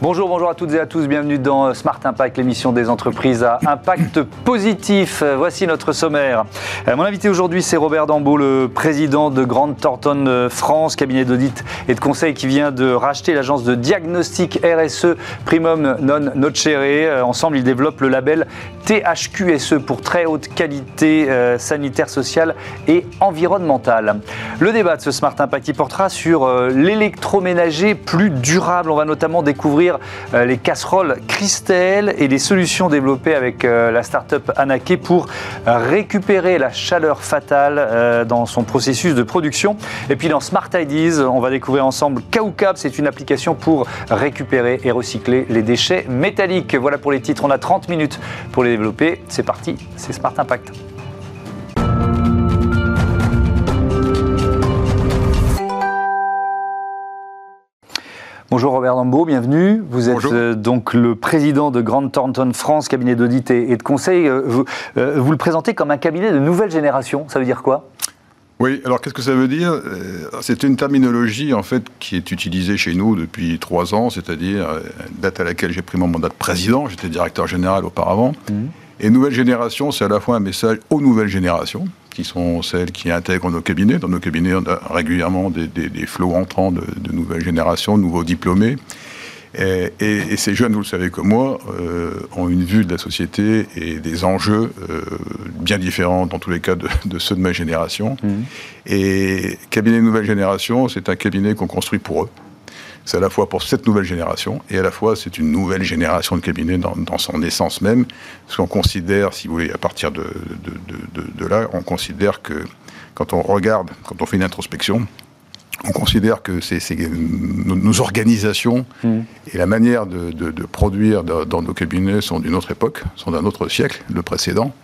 Bonjour, bonjour à toutes et à tous. Bienvenue dans Smart Impact, l'émission des entreprises à impact positif. Voici notre sommaire. Euh, mon invité aujourd'hui, c'est Robert Dambeau, le président de Grande Thornton France, cabinet d'audit et de conseil qui vient de racheter l'agence de diagnostic RSE Primum Non Nocere. Euh, ensemble, ils développent le label THQSE pour très haute qualité euh, sanitaire, sociale et environnementale. Le débat de ce Smart Impact, il portera sur l'électroménager plus durable. On va notamment découvrir euh, les casseroles Christelle et les solutions développées avec euh, la start-up Anaké pour récupérer la chaleur fatale euh, dans son processus de production. Et puis dans Smart Ideas, on va découvrir ensemble Kaukab, c'est une application pour récupérer et recycler les déchets métalliques. Voilà pour les titres, on a 30 minutes pour les développer. C'est parti, c'est Smart Impact. Bonjour Robert Lambeau, bienvenue. Vous êtes euh, donc le président de Grande Thornton France, cabinet d'audit et, de conseil. Euh, euh, vous, le présentez comme un cabinet de nouvelle génération. Ça veut dire quoi? Oui, alors qu'est-ce que ça veut dire? C'est une terminologie en fait qui est utilisée chez nous depuis trois ans, c'est-à-dire date à laquelle j'ai pris mon mandat de président, j'étais directeur général auparavant. Mmh. Et nouvelle génération, c'est à la fois un message aux nouvelles générations, qui sont celles qui intègrent nos cabinets. Dans nos cabinets, on a régulièrement des, des, flots entrants de, nouvelles générations, de nouveaux diplômés. Et, ces jeunes, vous le savez comme moi, euh, ont une vue de la société et des enjeux euh, bien différents dans tous les cas de, ceux de ma génération. Mmh. Et cabinet nouvelle génération, c'est un cabinet qu'on construit pour eux. C'est à la fois pour cette nouvelle génération et à la fois c'est une nouvelle génération de cabinets dans, son essence même. Parce qu'on considère, si vous voulez, à partir de, de, là, on considère que quand on regarde, quand on fait une introspection, on considère que c'est nos, organisations mmh. et la manière de, produire dans nos cabinets sont d'une autre époque, sont d'un autre siècle, le précédent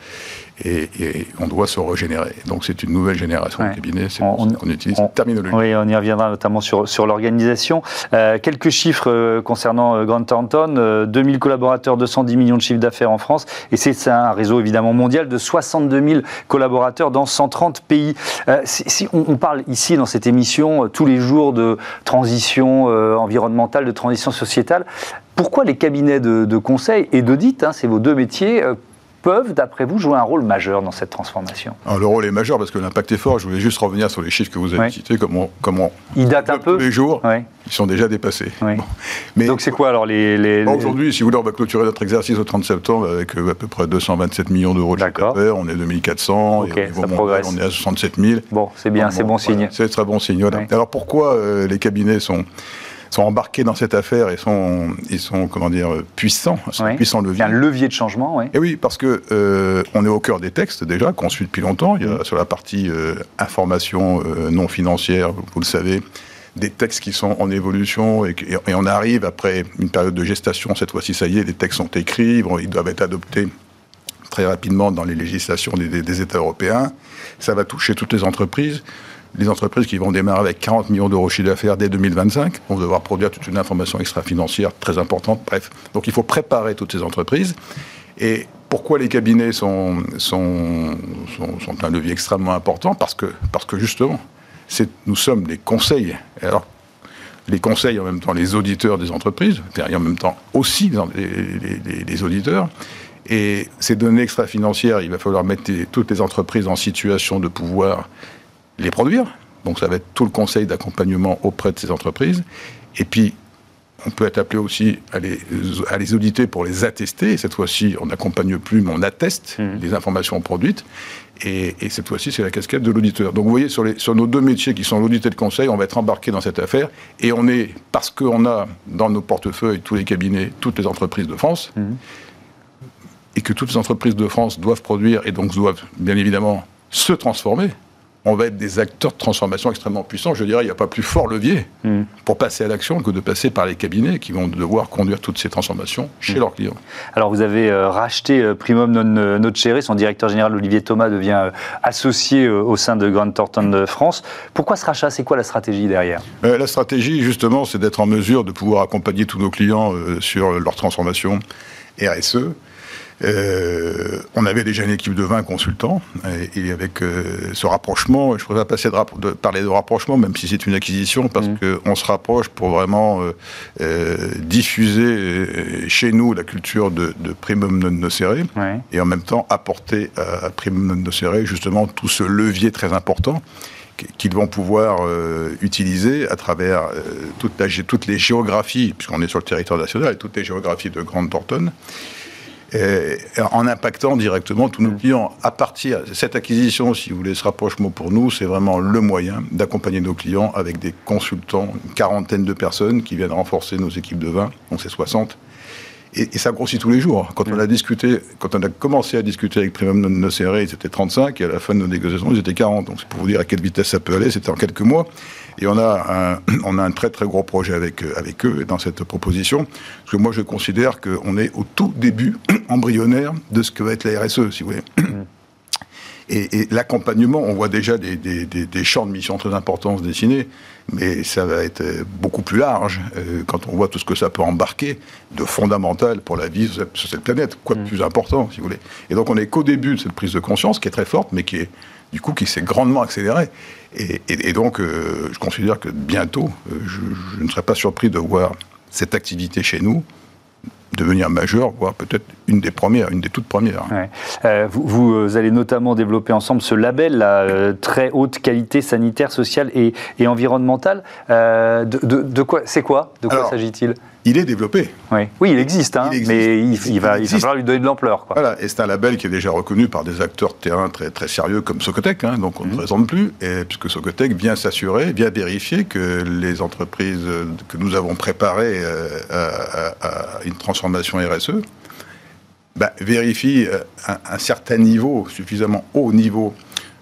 et, on doit se régénérer. Donc c'est une nouvelle génération de cabinets, c'est on, qu'on utilise cette terminologie. Oui, on y reviendra notamment sur, sur l'organisation. Euh, quelques chiffres euh, concernant euh, Grant Thornton, 2000 collaborateurs, 210 millions de chiffres d'affaires en France, et c'est un réseau évidemment mondial de 62 000 collaborateurs dans 130 pays. si, on, parle ici dans cette émission tous les jours de transition environnementale, de transition sociétale, pourquoi les cabinets de, de conseil et d'audit, hein, c'est vos deux métiers, peuvent, d'après vous, jouer un rôle majeur dans cette transformation Alors, Le rôle est majeur parce que l'impact est fort. Je voulais juste revenir sur les chiffres que vous avez cités, comment, comment ils datent un peu tous les jours. Ils sont déjà dépassés. Mais Donc c'est quoi alors les, les... Aujourd'hui, si vous voulez, on va clôturer notre exercice au 30 septembre avec euh, à peu près 227 millions d'euros de chiffre d'affaires. On est 2400 et au mondial, on est à 67 000. Bon, c'est bien, c'est bon, signe. C'est très bon signe. Alors pourquoi euh, les cabinets sont sont embarqués dans cette affaire et sont, ils sont comment dire, puissants, puissants leviers. un levier de changement, oui. Et oui, parce que euh, on est au cœur des textes déjà, qu'on suit depuis longtemps. Il y a mm. sur la partie euh, information euh, non financière, vous le savez, des textes qui sont en évolution et, et, on arrive après une période de gestation. Cette fois-ci, ça y est, les textes sont écrits, ils doivent être adoptés très rapidement dans les législations des, des États européens. Ça va toucher toutes les entreprises les entreprises qui vont démarrer avec 40 millions d'euros de chiffre d'affaires dès 2025 vont devoir produire toute une information extra-financière très importante. Bref, donc il faut préparer toutes ces entreprises. Et pourquoi les cabinets sont, sont, un levier extrêmement important? Parce que, parce que justement, nous sommes des conseils. alors, les conseils en même temps les auditeurs des entreprises, et en même temps aussi les auditeurs. Et ces données extra-financières, il va falloir mettre toutes les entreprises en situation de pouvoir les produire. Donc ça va être tout le conseil d'accompagnement auprès de ces entreprises. Et puis, on peut être appelé aussi à les, à les auditer pour les attester. Et cette fois-ci, on n'accompagne plus, mais on atteste mmh. les informations produites. Et, cette fois-ci, c'est la casquette de l'auditeur. Donc vous voyez, sur, les, sur nos deux métiers qui sont l'audit et le conseil, on va être embarqué dans cette affaire. Et on est, parce qu'on a dans nos portefeuilles tous les cabinets, toutes les entreprises de France, mmh. et que toutes les entreprises de France doivent produire et donc doivent bien évidemment se transformer on va être des acteurs de transformation extrêmement puissants. Je dirais, il n'y a pas plus fort levier hmm. pour passer à l'action que de passer par les cabinets qui vont devoir conduire toutes ces transformations chez hmm. leurs clients. Alors, vous avez euh, racheté euh, Primum non, euh, Nocere, son directeur général Olivier Thomas devient associé au sein de Grande Thornton de France. Pourquoi ce rachat? C'est quoi la stratégie derrière? La stratégie, justement, c'est d'être en mesure de pouvoir accompagner tous nos clients sur leur transformation RSE Euh, on avait déjà une équipe de 20 consultants, et, avec euh, ce rapprochement, je pourrais passer de, parler de rapprochement, même si c'est une acquisition, parce mmh. qu'on se rapproche pour vraiment euh, diffuser chez nous la culture de, de primum non nocere, et en même temps apporter à, à primum non nocere justement tout ce levier très important qu'ils vont pouvoir utiliser à travers toutes les géographies, puisqu'on est sur le territoire national, et toutes les géographies de Grande Thornton. Euh, en impactant directement tous nos clients. À partir de cette acquisition, si vous voulez, ce rapprochement pour nous, c'est vraiment le moyen d'accompagner nos clients avec des consultants, une quarantaine de personnes qui viennent renforcer nos équipes de vin, donc c'est 60. Et, ça grossit tous les jours. Quand on a discuté, quand on a commencé à discuter avec Premium Non Nocere, ils étaient 35, et à la fin de nos négociations, ils étaient 40. Donc c'est pour vous dire à quelle vitesse ça peut aller, c'était en quelques mois. Et on a un, on a un très très gros projet avec, euh, avec eux dans cette proposition. Parce que moi je considère qu'on est au tout début embryonnaire de ce que va être la RSE, si vous voulez. Mm. Et, l'accompagnement, on voit déjà des, des, champs de mission très importants se dessiner, mais ça va être euh, beaucoup plus large euh, quand on voit tout ce que ça peut embarquer de fondamental pour la vie sur cette planète, quoi de mm. plus important, si vous voulez. Et donc on n'est qu'au début de cette prise de conscience qui est très forte, mais qui est du coup qui s'est grandement accélérée. Et, donc euh, je considère que bientôt, je, je ne serais pas surpris de voir cette activité chez nous devenir majeur, voire peut-être une des premières, une des toutes premières. Euh, vous, euh, allez notamment développer ensemble ce label, la euh, très haute qualité sanitaire, sociale et, environnementale. de, quoi C'est quoi? De quoi s'agit-il? Il est développé. Oui, oui il existe, hein, mais il, va, il, falloir lui donner de l'ampleur. Voilà, et c'est un label qui est déjà reconnu par des acteurs de terrain très, très sérieux comme Socotec, hein, donc on ne mhm. présente plus, et, puisque Socotec vient s'assurer, vient vérifier que les entreprises que nous avons préparées euh, à, une transformation RSE bah, vérifient euh, un, certain niveau, suffisamment haut niveau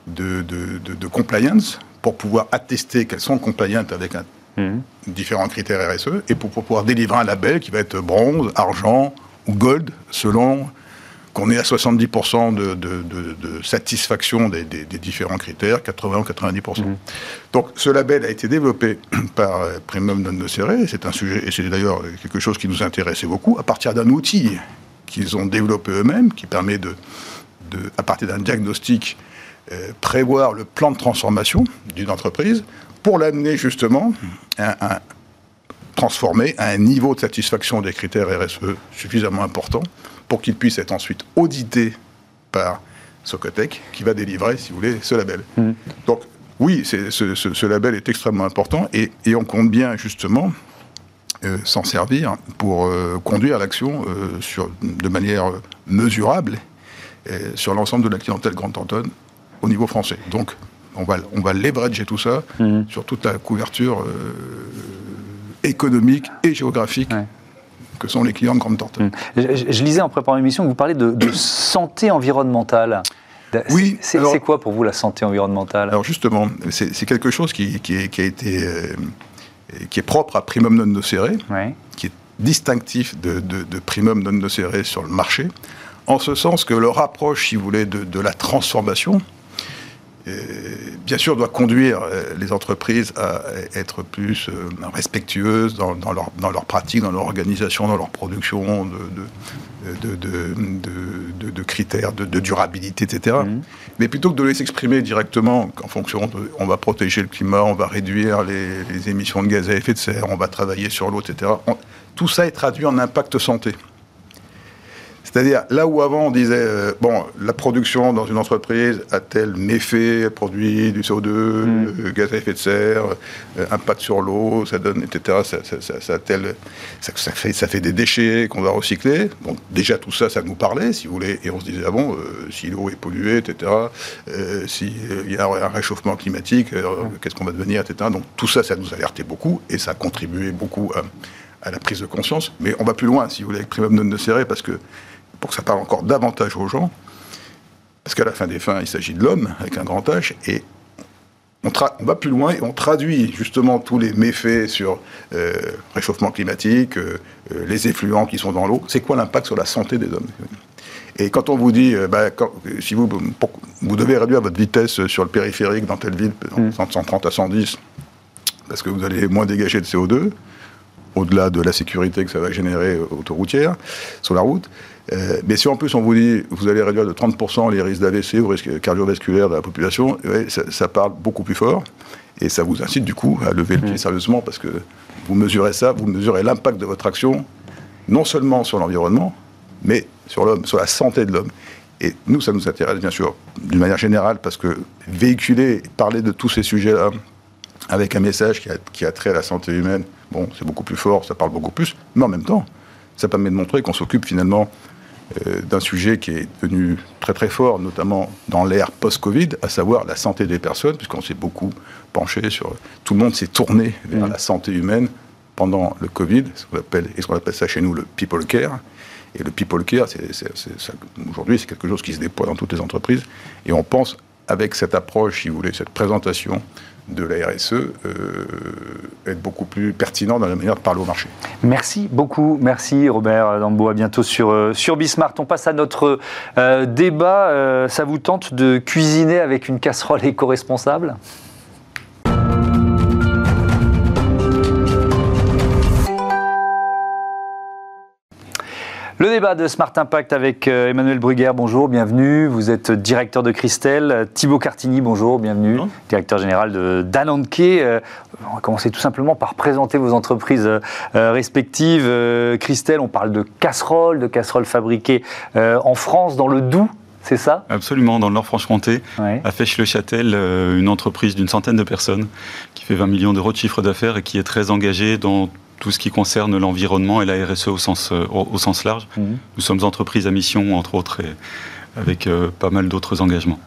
de, de, de compliance pour pouvoir attester qu'elles sont compliantes avec un Mhm. différents critères RSE, et pour, pouvoir délivrer un label qui va être bronze, argent ou gold, selon qu'on est à 70% de, satisfaction des, différents critères, 80 ou 90%. Mhm. Donc ce label a été développé par euh, Premium Non Nocere, c'est un sujet, et c'est d'ailleurs quelque chose qui nous intéressait beaucoup, à partir d'un outil qu'ils ont développé eux-mêmes, qui permet de, à partir d'un diagnostic, euh, prévoir le plan de transformation d'une entreprise pour l'amener justement à, transformer à un niveau de satisfaction des critères RSE suffisamment important pour qu'il puisse être ensuite audité par Socotec qui va délivrer, si vous voulez, ce label. Mmh. Donc oui, ce, label est extrêmement important et, on compte bien justement euh, s'en servir pour euh, conduire l'action euh, de manière mesurable sur l'ensemble de la clientèle Grande Antonne au niveau français. Donc on va, on va leverager tout ça mhm. sur toute la couverture euh, économique et géographique. que sont les clients de Grande Torte. Mhm. Je, lisais en préparant l'émission que vous parlez de, santé environnementale. Oui. C'est quoi pour vous la santé environnementale? Alors justement, c'est quelque chose qui, a été, euh, qui est propre à Primum non nocere, qui est distinctif de, Primum non nocere sur le marché, en ce sens que le rapproche, si vous voulez, de la transformation, bien sûr, doit conduire euh, les entreprises à être plus euh, respectueuses dans, leur, dans leur pratique, dans leur organisation, dans leur production de, de, de, critères de, durabilité, etc. Mmh. Mais plutôt que de les exprimer directement en fonction de on va protéger le climat, on va réduire les, émissions de gaz à effet de serre, on va travailler sur l'eau, etc., tout ça est traduit en impact santé. C'est-à-dire, là où avant on disait, euh, bon, la production dans une entreprise a tel méfait, produit du CO2, mm. euh, gaz à effet de serre, euh, impact sur l'eau, ça donne, etc. Ça, ça, tel, ça, fait, ça fait des déchets qu'on va recycler. Donc, déjà, tout ça, ça nous parlait, si vous voulez. Et on se disait, ah bon, si l'eau est polluée, etc., s'il y a un réchauffement climatique, mm. qu'est-ce qu'on va devenir, etc. Donc, tout ça, ça nous alertait beaucoup et ça a contribué beaucoup à, la prise de conscience. Mais on va plus loin, si vous voulez, avec Primum non serré, parce que pour que ça parle encore davantage aux gens, parce qu'à la fin des fins, il s'agit de l'homme avec un grand H, et on, va plus loin et on traduit justement tous les méfaits sur euh, réchauffement climatique, euh, euh, les effluents qui sont dans l'eau. C'est quoi l'impact sur la santé des hommes? Et quand on vous dit, bah, si vous, vous devez réduire votre vitesse sur le périphérique dans telle ville, 130 mm. à 110, parce que vous allez moins dégager de CO2, au-delà de la sécurité que ça va générer autoroutière sur la route. mais si en plus on vous dit vous allez réduire de 30% les risques d'AVC ou risques cardiovasculaires de la population, ça, ça, parle beaucoup plus fort. Et ça vous incite du coup à lever le pied mmh. sérieusement parce que vous mesurez ça, vous mesurez l'impact de votre action, non seulement sur l'environnement, mais sur l'homme, sur la santé de l'homme. Et nous, ça nous intéresse bien sûr d'une manière générale parce que véhiculer, parler de tous ces sujets-là avec un message qui a, qui a trait à la santé humaine, bon, c'est beaucoup plus fort, ça parle beaucoup plus, mais en même temps, ça permet de montrer qu'on s'occupe finalement euh, d'un sujet qui est devenu très très fort, notamment dans l'ère post-Covid, à savoir la santé des personnes, puisqu'on s'est beaucoup penché sur... Tout le monde s'est tourné vers la santé humaine pendant le Covid, ce qu'on appelle, et ce qu'on appelle ça chez nous le people care. Et le people care, aujourd'hui, c'est quelque chose qui se déploie dans toutes les entreprises. Et on pense, avec cette approche, si vous voulez, cette présentation de la RSE euh, être beaucoup plus pertinent dans la manière de parler au marché. Merci beaucoup, merci Robert Dambo, à bientôt sur, euh, sur Bismart. On passe à notre euh, débat. ça vous tente de cuisiner avec une casserole éco-responsable? Le débat de Smart Impact avec euh, Emmanuel Brugger, bonjour, bienvenue. Vous êtes directeur de Christelle. Thibaut Cartini, bonjour, bienvenue. Directeur général de Dananke. Euh, on va commencer tout simplement par présenter vos entreprises euh, respectives. Christelle, on parle de casseroles, de casseroles fabriquées en France, dans le Doubs. C'est ça? Absolument, dans le Nord-Franche-Comté, à Fèche-le-Châtel, une entreprise d'une centaine de personnes qui fait 20 millions d'euros de chiffre d'affaires et qui est très engagée dans tout ce qui concerne l'environnement et la RSE au sens, euh, au, sens large. Mhm. Nous sommes entreprises à mission, entre autres, et avec euh, pas mal d'autres engagements.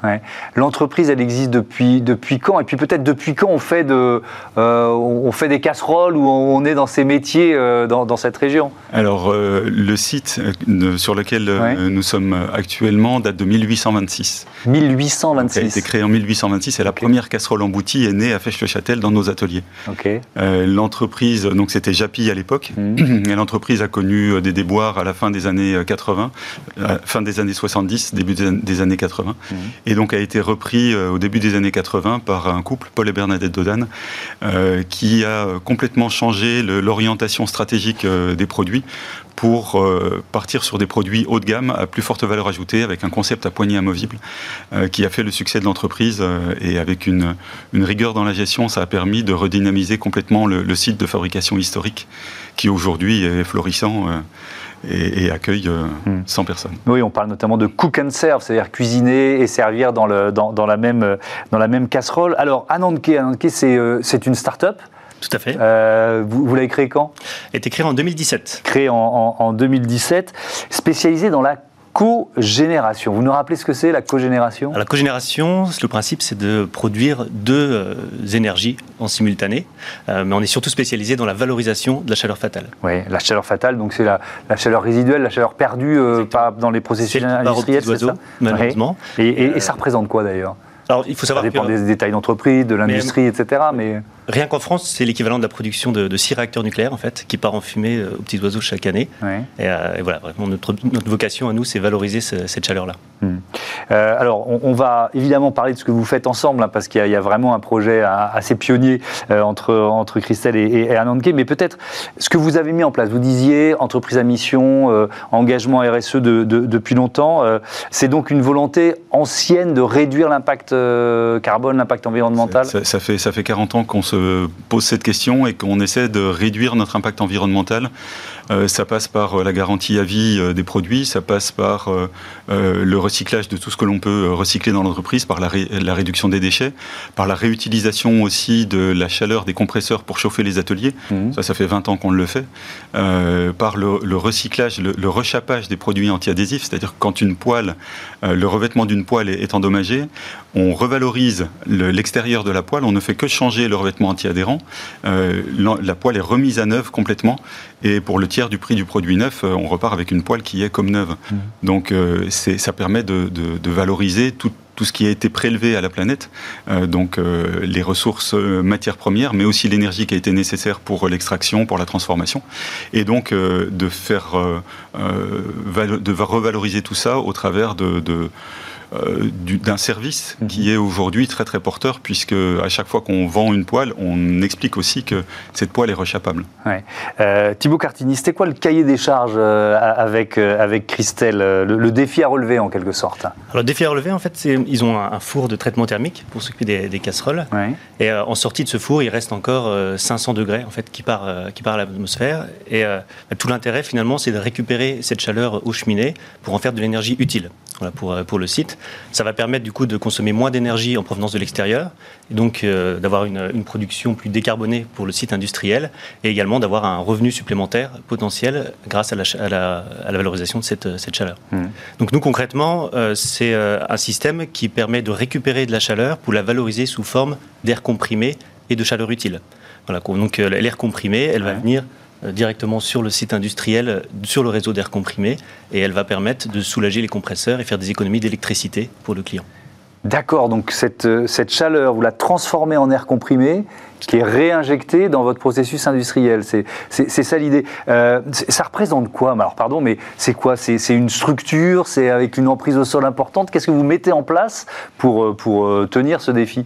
L'entreprise, elle existe depuis, depuis quand? Et puis peut-être depuis quand on fait, de, euh, on fait des casseroles ou on est dans ces métiers euh, dans, dans, cette région? Alors, le site sur lequel nous sommes actuellement date de 1826. 1826 Il a été créé en 1826 et la première casserole emboutie est née à Fèche-le-Châtel dans nos ateliers. L'entreprise, donc c'était Japi à l'époque, mmh. et l'entreprise a connu des déboires à la fin des années 80, fin des années 70 début des années 80, mhm. et donc a été repris euh, au début des années 80 par un couple, Paul et Bernadette Dodan, euh, qui a complètement changé l'orientation stratégique euh, des produits pour partir sur des produits haut de gamme à plus forte valeur ajoutée, avec un concept à poignée amovible, qui a fait le succès de l'entreprise. et avec une, une, rigueur dans la gestion, ça a permis de redynamiser complètement le, le site de fabrication historique, qui aujourd'hui est florissant et, accueille 100 euh, hmm. personnes. Oui, on parle notamment de cook and serve, c'est-à-dire cuisiner et servir dans, le, dans, dans, la, même, dans la même casserole. Alors, Ananke euh, c'est une start-up tout à fait. Euh, vous, vous l'avez créé quand? Elle a été créée en 2017. Créée en, en, en 2017, spécialisée dans la cogénération. Vous nous rappelez ce que c'est la cogénération? La cogénération, le principe, c'est de produire deux euh, énergies en simultané, euh, mais on est surtout spécialisé dans la valorisation de la chaleur fatale. Oui, la chaleur fatale, donc c'est la, chaleur résiduelle, la chaleur perdue euh, dans les processus industriels, c'est ça? malheureusement. et, ça représente quoi d'ailleurs? alors, il faut savoir ça dépend des détails d'entreprise, de l'industrie, etc. Mais... Rien qu'en France, c'est l'équivalent de la production de, six réacteurs nucléaires, en fait, qui part en fumée aux petits oiseaux chaque année. Et, voilà, vraiment, notre, vocation à nous, c'est valoriser cette chaleur-là. Hmm. Euh, alors, on, va évidemment parler de ce que vous faites ensemble, hein, parce qu'il y, a vraiment un projet assez pionnier euh, entre, entre Christelle et, et, mais peut-être ce que vous avez mis en place. Vous disiez entreprise à mission, euh, engagement RSE depuis longtemps. c'est donc une volonté ancienne de réduire l'impact carbone, l'impact environnemental ça, ça, fait, ça fait 40 ans qu'on se pose cette question et qu'on essaie de réduire notre impact environnemental. Ça passe par la garantie à vie des produits, ça passe par le recyclage de tout ce que l'on peut recycler dans l'entreprise, par la, réduction des déchets, par la réutilisation aussi de la chaleur des compresseurs pour chauffer les ateliers. Mmh. Ça, ça fait 20 ans qu'on le fait. Euh, par le, recyclage, le, rechappage des produits anti-adhésifs, c'est-à-dire quand une poêle, euh, le revêtement d'une poêle est, endommagé, on revalorise l'extérieur de la poêle, on ne fait que changer le revêtement anti-adhérent. Euh, la, poêle est remise à neuf complètement, et pour le tiers du prix du produit neuf, on repart avec une poêle qui est comme neuve. Mmh. Donc ça permet de, valoriser tout, ce qui a été prélevé à la planète, euh, donc euh, les ressources euh, matières premières, mais aussi l'énergie qui a été nécessaire pour l'extraction, pour la transformation, et donc de faire, de revaloriser tout ça au travers de d'un service mhm. qui est aujourd'hui très très porteur, puisque à chaque fois qu'on vend une poêle, on explique aussi que cette poêle est rechappable. Thibaut Cartini, c'était quoi le cahier des charges avec, avec Christelle le, défi à relever en quelque sorte? Alors, Le défi à relever, en fait, c'est ils ont un, four de traitement thermique pour s'occuper des, casseroles. Et en sortie de ce four, il reste encore 500 degrés en fait, qui part, qui part à l'atmosphère. Et tout l'intérêt, finalement, c'est de récupérer cette chaleur aux cheminées pour en faire de l'énergie utile pour, euh, pour le site. Ça va permettre du coup de consommer moins d'énergie en provenance de l'extérieur, et donc euh, d'avoir une, une, production plus décarbonée pour le site industriel, et également d'avoir un revenu supplémentaire potentiel grâce à la, à la, à la valorisation de cette, cette chaleur. Mmh. Donc nous concrètement, euh, c'est un système qui permet de récupérer de la chaleur pour la valoriser sous forme d'air comprimé et de chaleur utile. Voilà, donc l'air comprimé, elle va venir directement sur le site industriel, sur le réseau d'air comprimé, et elle va permettre de soulager les compresseurs et faire des économies d'électricité pour le client. D'accord, donc cette, euh, cette, chaleur, vous la transformez en air comprimé qui est réinjecté dans votre processus industriel. C'est ça l'idée. Euh, ça représente quoi? Alors pardon, mais c'est quoi? C'est une structure? C'est avec une emprise au sol importante? Qu'est-ce que vous mettez en place pour, pour tenir ce défi?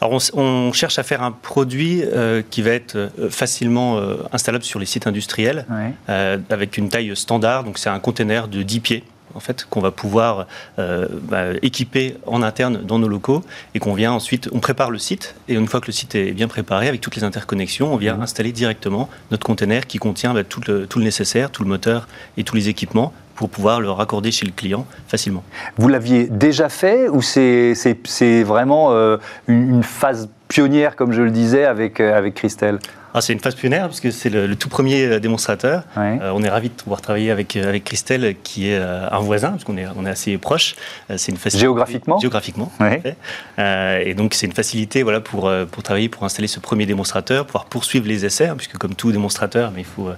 Alors on, cherche à faire un produit euh, qui va être euh, facilement euh, installable sur les sites industriels avec une taille standard. Donc c'est un conteneur de 10 pieds en fait, qu'on va pouvoir bah, équiper en interne dans nos locaux et qu'on vient ensuite, on prépare le site et une fois que le site est bien préparé avec toutes les interconnexions, on vient mmh. installer directement notre conteneur qui contient bah, tout, le, tout, le, nécessaire, tout le moteur et tous les équipements pour pouvoir le raccorder chez le client facilement. Vous l'aviez déjà fait ou c'est vraiment euh, une, phase pionnière, comme je le disais, avec, euh, avec Christelle? Ah, c'est une phase pionnière puisque c'est le, tout premier euh, démonstrateur. Euh, on est ravi de pouvoir travailler avec, euh, avec Christelle, qui est un voisin, parce qu'on est, on est assez proche. c'est une Géographiquement Géographiquement. et donc, c'est une facilité voilà, pour, pour travailler, pour installer ce premier démonstrateur, pouvoir poursuivre les essais, hein, puisque comme tout démonstrateur, mais il faut,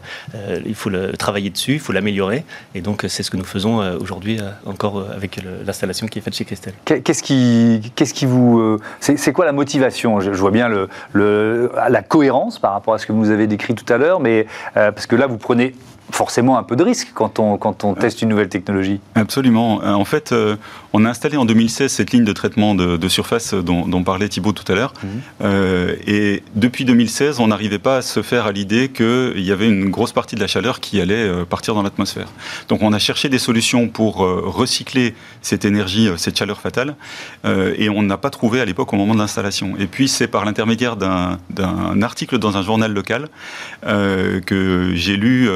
il faut le, travailler dessus, il faut l'améliorer. Et donc, c'est ce que nous faisons aujourd'hui encore avec l'installation qui est faite chez Christelle. Qu'est-ce qui, qu'est-ce qui vous. C'est, quoi la motivation? Je, je, vois bien le, le, la cohérence par rapport rapport à ce que vous avez décrit tout à l'heure, mais euh, parce que là, vous prenez forcément un peu de risque quand on, quand on teste une nouvelle technologie. Absolument. Euh, en fait, euh, on a installé en 2016 cette ligne de traitement de, surface dont, parlait Thibault tout à l'heure. Mhm. Euh, et depuis 2016, on n'arrivait pas à se faire à l'idée qu'il y avait une grosse partie de la chaleur qui allait partir dans l'atmosphère. Donc on a cherché des solutions pour recycler cette énergie, cette chaleur fatale, et on n'a pas trouvé à l'époque au moment de l'installation. Et puis c'est par l'intermédiaire d'un article dans un journal local que j'ai lu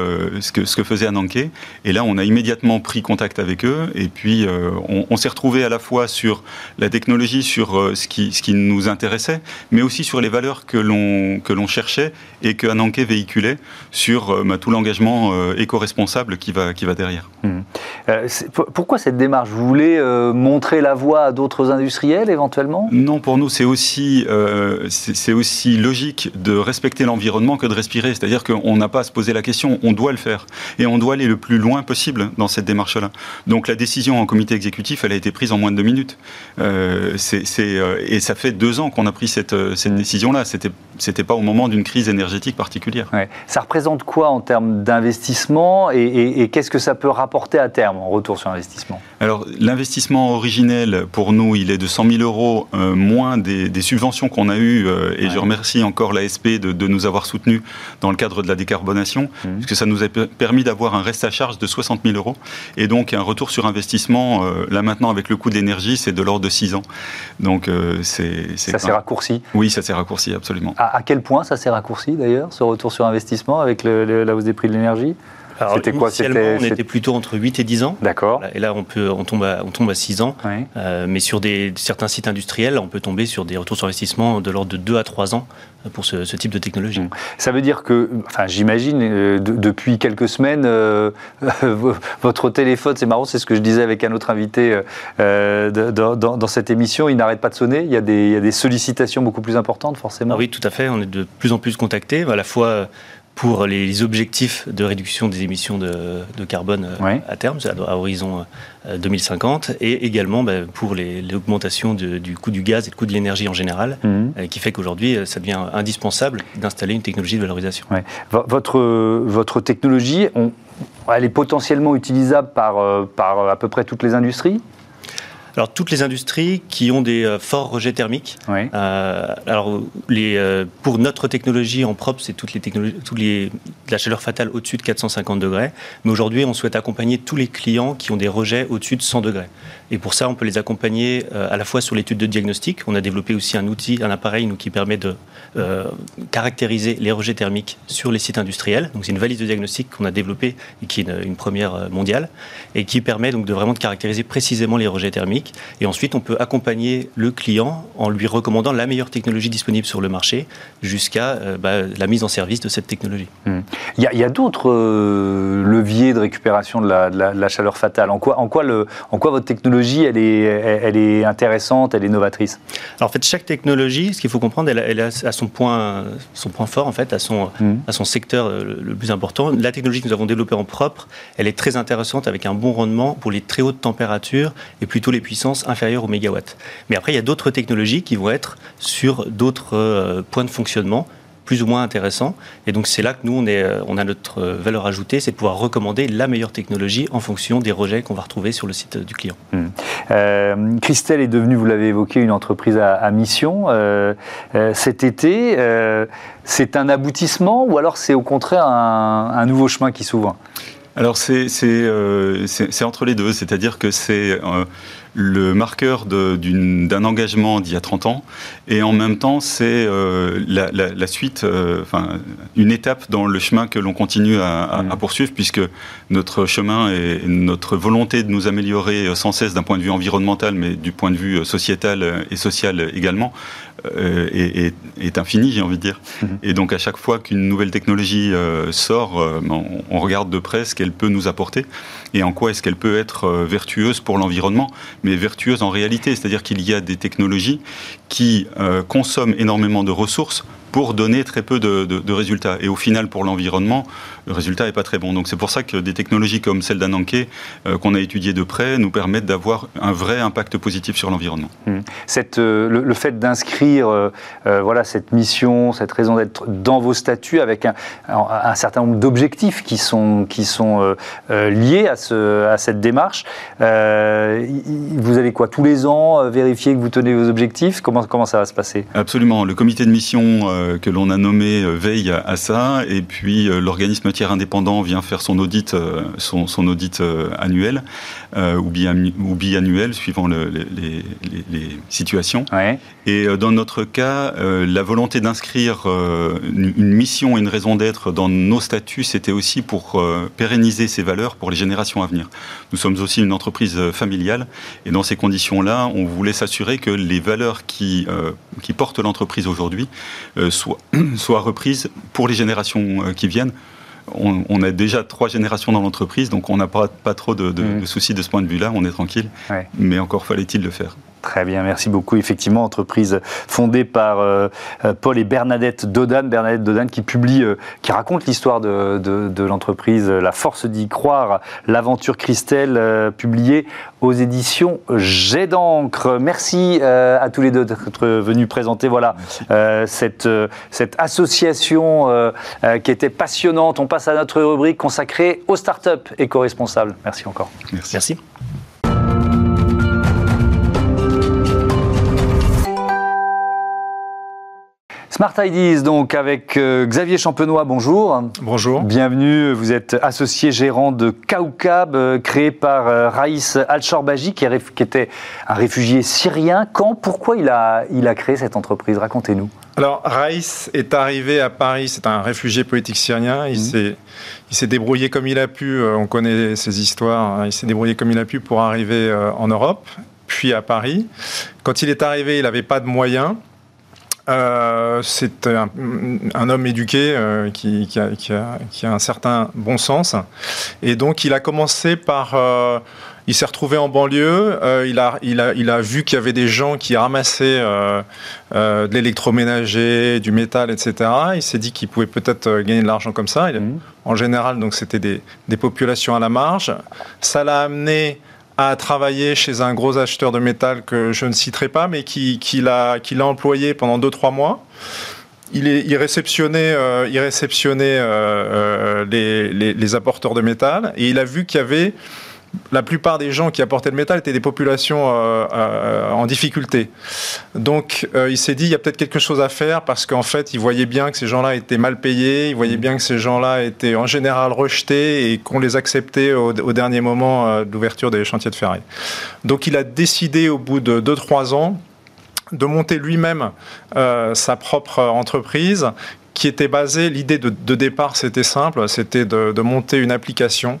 ce que, ce que faisait Ananke. Et là, on a immédiatement pris contact avec eux. Et puis, euh, on, s'est retrouvé à la fois sur la technologie, sur euh, ce, qui, ce qui nous intéressait, mais aussi sur les valeurs que l'on, que l'on cherchait et que Ananke véhiculait sur euh, bah, tout l'engagement éco-responsable qui va, qui va derrière. Mmh. pourquoi cette démarche? Vous voulez montrer la voie à d'autres industriels éventuellement? Non, pour nous, c'est aussi, c'est aussi logique de respecter l'environnement que de respirer. C'est-à-dire qu'on n'a pas à se poser la question, on doit le faire. Et on doit aller le plus loin possible dans cette démarche-là. Donc la décision en comité exécutif, elle a été prise en moins de deux minutes. Euh, euh, et ça fait deux ans qu'on a pris cette, euh, cette décision-là. C'était c'était pas au moment d'une crise énergétique particulière. Ça représente quoi en termes d'investissement et, qu'est-ce que ça peut rapporter à terme en retour sur investissement? Alors l'investissement originel pour nous, il est de 100 000 euros moins des, subventions qu'on a eues et je remercie encore l'ASP de, de, nous avoir soutenus dans le cadre de la décarbonation, mmh. puisque ça nous a permis d'avoir un reste à charge de 60 000 euros. Et donc, un retour sur investissement, euh, là maintenant, avec le coût de l'énergie, c'est de l'ordre de 6 ans. Donc, euh, c'est. Ça s'est raccourci Oui, ça s'est raccourci, absolument. À, quel point ça s'est raccourci, d'ailleurs, ce retour sur investissement avec la hausse des prix de l'énergie? C'était quoi C'était on était plutôt entre 8 et 10 ans. D'accord. Et là, on, peut, on, tombe à, on tombe à 6 ans. Euh, mais sur des, certains sites industriels, on peut tomber sur des retours sur investissement de l'ordre de 2 à 3 ans pour ce, type de technologie. Mmh. Ça veut dire que, enfin, j'imagine, euh, depuis quelques semaines, euh, votre téléphone, c'est marrant, c'est ce que je disais avec un autre invité dans, cette émission, il n'arrête pas de sonner. Il y, a des, il y, a des, sollicitations beaucoup plus importantes, forcément. Ah oui, tout à fait. On est de plus en plus contactés, à la fois pour les objectifs de réduction des émissions de, carbone euh, à terme, à horizon 2050, euh, et également bah, pour l'augmentation du coût du gaz et du coût de l'énergie en général, mhm. euh, qui fait qu'aujourd'hui, ça devient indispensable d'installer une technologie de valorisation. Votre, votre technologie, elle est potentiellement utilisable par, par à peu près toutes les industries? Alors toutes les industries qui ont des forts rejets thermiques. alors les, pour notre technologie en propre, c'est toutes les technologies, toutes les, la chaleur fatale au-dessus de 450 degrés. Mais aujourd'hui, on souhaite accompagner tous les clients qui ont des rejets au-dessus de 100 degrés. Et pour ça, on peut les accompagner euh, à la fois sur l'étude de diagnostic. On a développé aussi un outil, un appareil nous, qui permet de euh, caractériser les rejets thermiques sur les sites industriels. Donc c'est une valise de diagnostic qu'on a développée et qui est une, première euh, mondiale et qui permet donc de vraiment de caractériser précisément les rejets thermiques. Et ensuite, on peut accompagner le client en lui recommandant la meilleure technologie disponible sur le marché jusqu'à bah, la mise en service de cette technologie. Hmm. Il y a, d'autres leviers de récupération de la, de la, chaleur fatale. En quoi, en quoi, le, en quoi votre technologie elle est, elle est intéressante, elle est novatrice? Alors en fait, chaque technologie, ce qu'il faut comprendre, elle, elle, a son point, son point fort, en fait, à son, mm. à son secteur euh, le, plus important. La technologie que nous avons développée en propre, elle est très intéressante avec un bon rendement pour les très hautes températures et plutôt les puissances inférieures au mégawatt. Mais après, il y a d'autres technologies qui vont être sur d'autres euh, points de fonctionnement plus ou moins intéressant. Et donc c'est là que nous, on, est, euh, on a notre euh, valeur ajoutée, c'est de pouvoir recommander la meilleure technologie en fonction des rejets qu'on va retrouver sur le site du client. Euh, Christelle est devenue, vous l'avez évoqué, une entreprise à, mission. cet été, c'est un aboutissement ou alors c'est au contraire un, nouveau chemin qui s'ouvre? Alors c'est entre les deux, c'est-à-dire que c'est le marqueur d'un engagement d'il y a 30 ans, et en même temps, c'est euh, la, suite, euh, enfin, une étape dans le chemin que l'on continue à, mmh. poursuivre, puisque notre chemin et notre volonté de nous améliorer sans cesse d'un point de vue environnemental, mais du point de vue sociétal et social également, euh, est, est, infini, j'ai envie de dire. Mmh. Et donc, à chaque fois qu'une nouvelle technologie sort, ben, on, regarde de près ce qu'elle peut nous apporter et en quoi est-ce qu'elle peut être vertueuse pour l'environnement mais vertueuse en réalité. C'est-à-dire qu'il y a des technologies qui euh, consomment énormément de ressources pour donner très peu de, résultats. Et au final, pour l'environnement, le résultat n'est pas très bon. Donc c'est pour ça que des technologies comme celle d'Ananke, euh, qu'on a étudiées de près, nous permettent d'avoir un vrai impact positif sur l'environnement. Mmh. Euh, le, fait d'inscrire euh, voilà, cette mission, cette raison d'être dans vos statuts avec un, un certain nombre d'objectifs qui sont, qui sont liés à, ce, à cette démarche, vous allez quoi Tous les ans vérifier que vous tenez vos objectifs? Comment, comment ça va se passer? Absolument. Le comité de mission euh, que l'on a nommé euh, veille à, ça, et puis euh, l'organisme tiers indépendant vient faire son audit, son, audit annuel ou, biannuel, suivant les, situations. Et dans notre cas, la volonté d'inscrire une mission et une raison d'être dans nos statuts, c'était aussi pour pérenniser ces valeurs pour les générations à venir. Nous sommes aussi une entreprise familiale, et dans ces conditions-là, on voulait s'assurer que les valeurs qui, qui portent l'entreprise aujourd'hui soit, soit reprise pour les générations euh, qui viennent. On, a déjà trois générations dans l'entreprise, donc on n'a pas, pas trop de, mmh. soucis de ce point de vue-là, on est tranquille. Mais encore fallait-il le faire. Très bien, merci beaucoup. Effectivement, entreprise fondée par euh, euh, Paul et Bernadette Dodan. Bernadette Dodan qui publie, euh, qui raconte l'histoire de, l'entreprise La force d'y croire, l'aventure Christelle, publiée aux éditions Jet d'encre. Merci à tous les deux d'être venus présenter voilà, cette, cette association qui était passionnante. On passe à notre rubrique consacrée aux startups éco-responsables. Merci encore. Merci. Merci. Smart Ideas, donc avec euh, Xavier Champenois, bonjour. Bonjour. Bienvenue, vous êtes associé gérant de Kaukab, euh, créé par euh, Raïs Al-Shorbaji, qui, était un réfugié syrien. Quand, pourquoi il a, il a créé cette entreprise? Racontez-nous. Alors, Raïs est arrivé à Paris, c'est un réfugié politique syrien. Il mmh. s'est débrouillé comme il a pu, on connaît ses histoires, hein. il s'est débrouillé comme il a pu pour arriver en Europe, puis à Paris. Quand il est arrivé, il n'avait pas de moyens. Euh, c'est un, homme éduqué euh, qui, a, un certain bon sens. Et donc, il a commencé par... Euh, il s'est retrouvé en banlieue, il, a, il, a, il a vu qu'il y avait des gens qui ramassaient de l'électroménager, du métal, etc. Il s'est dit qu'il pouvait peut-être gagner de l'argent comme ça. Mmh. En général, donc c'était des, des populations à la marge. Ça l'a amené a travaillé chez un gros acheteur de métal que je ne citerai pas, mais qui, qui l'a employé pendant 2-3 mois. Il, est, il réceptionnait, euh, il réceptionnait euh, euh, les, les, apporteurs de métal et il a vu qu'il y avait la plupart des gens qui apportaient le métal étaient des populations euh, euh, en difficulté. Donc euh, il s'est dit, il y a peut-être quelque chose à faire parce qu'en fait, il voyait bien que ces gens-là étaient mal payés, il voyait bien que ces gens-là étaient en général rejetés et qu'on les acceptait au, dernier moment d'ouverture des chantiers de ferraille. Donc il a décidé au bout de 2-3 ans de monter lui-même sa propre entreprise qui était basé, l'idée de, départ c'était simple, c'était de, monter une application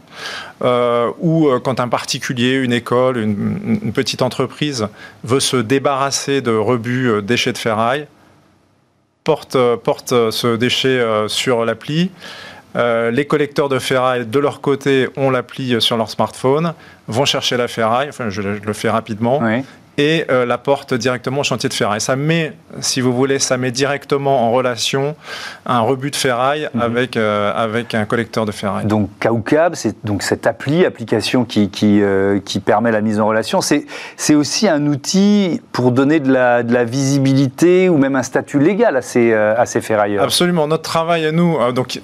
euh, où euh, quand un particulier, une école, une, petite entreprise veut se débarrasser de rebuts euh, déchets de ferraille, porte, porte ce déchet sur l'appli. les collecteurs de ferraille, de leur côté, ont l'appli sur leur smartphone, vont chercher la ferraille, enfin je, le fais rapidement, et euh, la porte directement au chantier de ferraille. Ça met, si vous voulez, ça met directement en relation un rebut de ferraille mhm. avec, euh, avec un collecteur de ferraille. Donc Kaukab, c'est donc cette appli, application qui, qui, euh, qui permet la mise en relation, c'est aussi un outil pour donner de la, de la, visibilité ou même un statut légal à ces, à ces ferrailleurs. Absolument. Notre travail à nous, donc,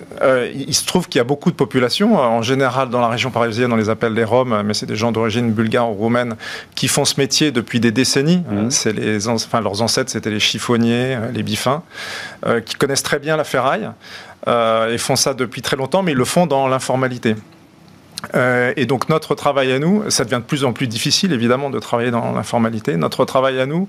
il se trouve qu'il y a beaucoup de populations, en général dans la région parisienne, on les appelle les Roms, mais c'est des gens d'origine bulgare ou roumaine qui font ce métier depuis des décennies. Mmh. C'est les, enfin, leurs ancêtres, c'était les chiffonniers, euh, les bifins, euh, qui connaissent très bien la ferraille euh, et font ça depuis très longtemps, mais ils le font dans l'informalité. Euh, et donc notre travail à nous, ça devient de plus en plus difficile évidemment de travailler dans l'informalité. Notre travail à nous,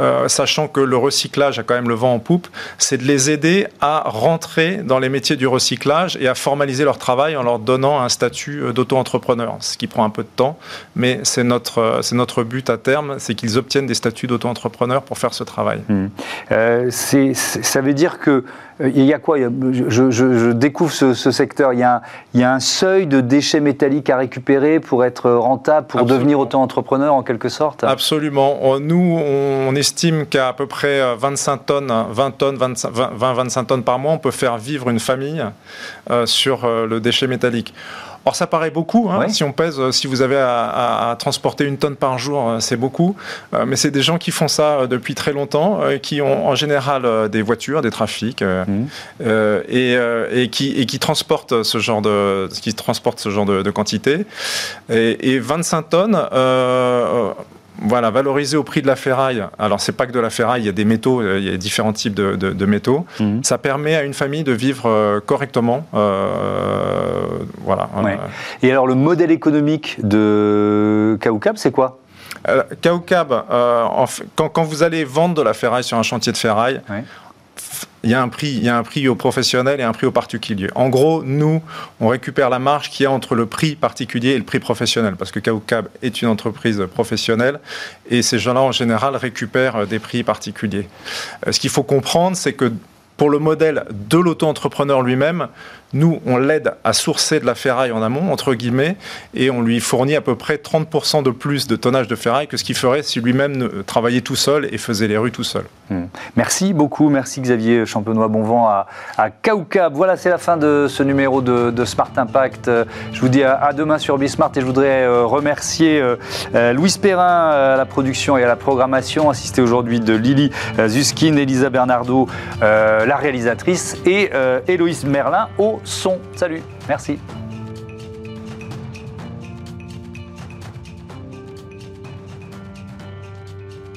euh, sachant que le recyclage a quand même le vent en poupe, c'est de les aider à rentrer dans les métiers du recyclage et à formaliser leur travail en leur donnant un statut euh, d'auto-entrepreneur, ce qui prend un peu de temps, mais c'est notre, c'est notre but à terme, c'est qu'ils obtiennent des statuts d'auto-entrepreneur pour faire ce travail. Mmh. ça veut dire que euh, il y a quoi je, découvre ce, secteur. Il y, a un, seuil de déchets métalliques à récupérer pour être rentable, pour devenir auto-entrepreneur en quelque sorte Absolument. Nous, on estime qu'à à peu près 25 tonnes, 20 tonnes, 20-25 tonnes par mois, on peut faire vivre une famille euh, sur euh, le déchet métallique. Or, ça paraît beaucoup. Hein, si on pèse, si vous avez à, transporter une tonne par jour, euh, c'est beaucoup. Euh, mais c'est des gens qui font ça euh, depuis très longtemps, qui ont en général des voitures, des trafics, mmh. et, qui, transportent ce genre de, qui transportent ce genre de, quantité. Et, et, 25 tonnes voilà, valoriser au prix de la ferraille. Alors, c'est pas que de la ferraille, il y a des métaux, euh, il y a différents types de, métaux. Mhm. Ça permet à une famille de vivre euh, correctement. Euh, voilà. Et alors, le modèle économique de Kaukab, c'est quoi? Kaukab, quand, vous allez vendre de la ferraille sur un chantier de ferraille, il y a un prix, il y a un prix au professionnel et un prix au particulier. En gros, nous, on récupère la marge qu'il y a entre le prix particulier et le prix professionnel, parce que Kaukab est une entreprise professionnelle et ces gens-là, en général, récupèrent des prix particuliers. Euh, ce qu'il faut comprendre, c'est que pour le modèle de l'auto-entrepreneur lui-même, nous, on l'aide à sourcer de la ferraille en amont, entre guillemets, et on lui fournit à peu près 30% de plus de tonnage de ferraille que ce qu'il ferait si lui-même travaillait tout seul et faisait les rues tout seul. Hmm. Merci beaucoup, merci Xavier Champenois, bon vent à, à Voilà, c'est la fin de ce numéro de, Smart Impact. Je vous dis à, demain sur Bismart et je voudrais euh, remercier euh, euh, Louis Perrin à la production et à la programmation, assisté aujourd'hui de Lily Zuskin, Elisa Bernardo, la réalisatrice, et Héloïse Merlin au son. Salut, merci.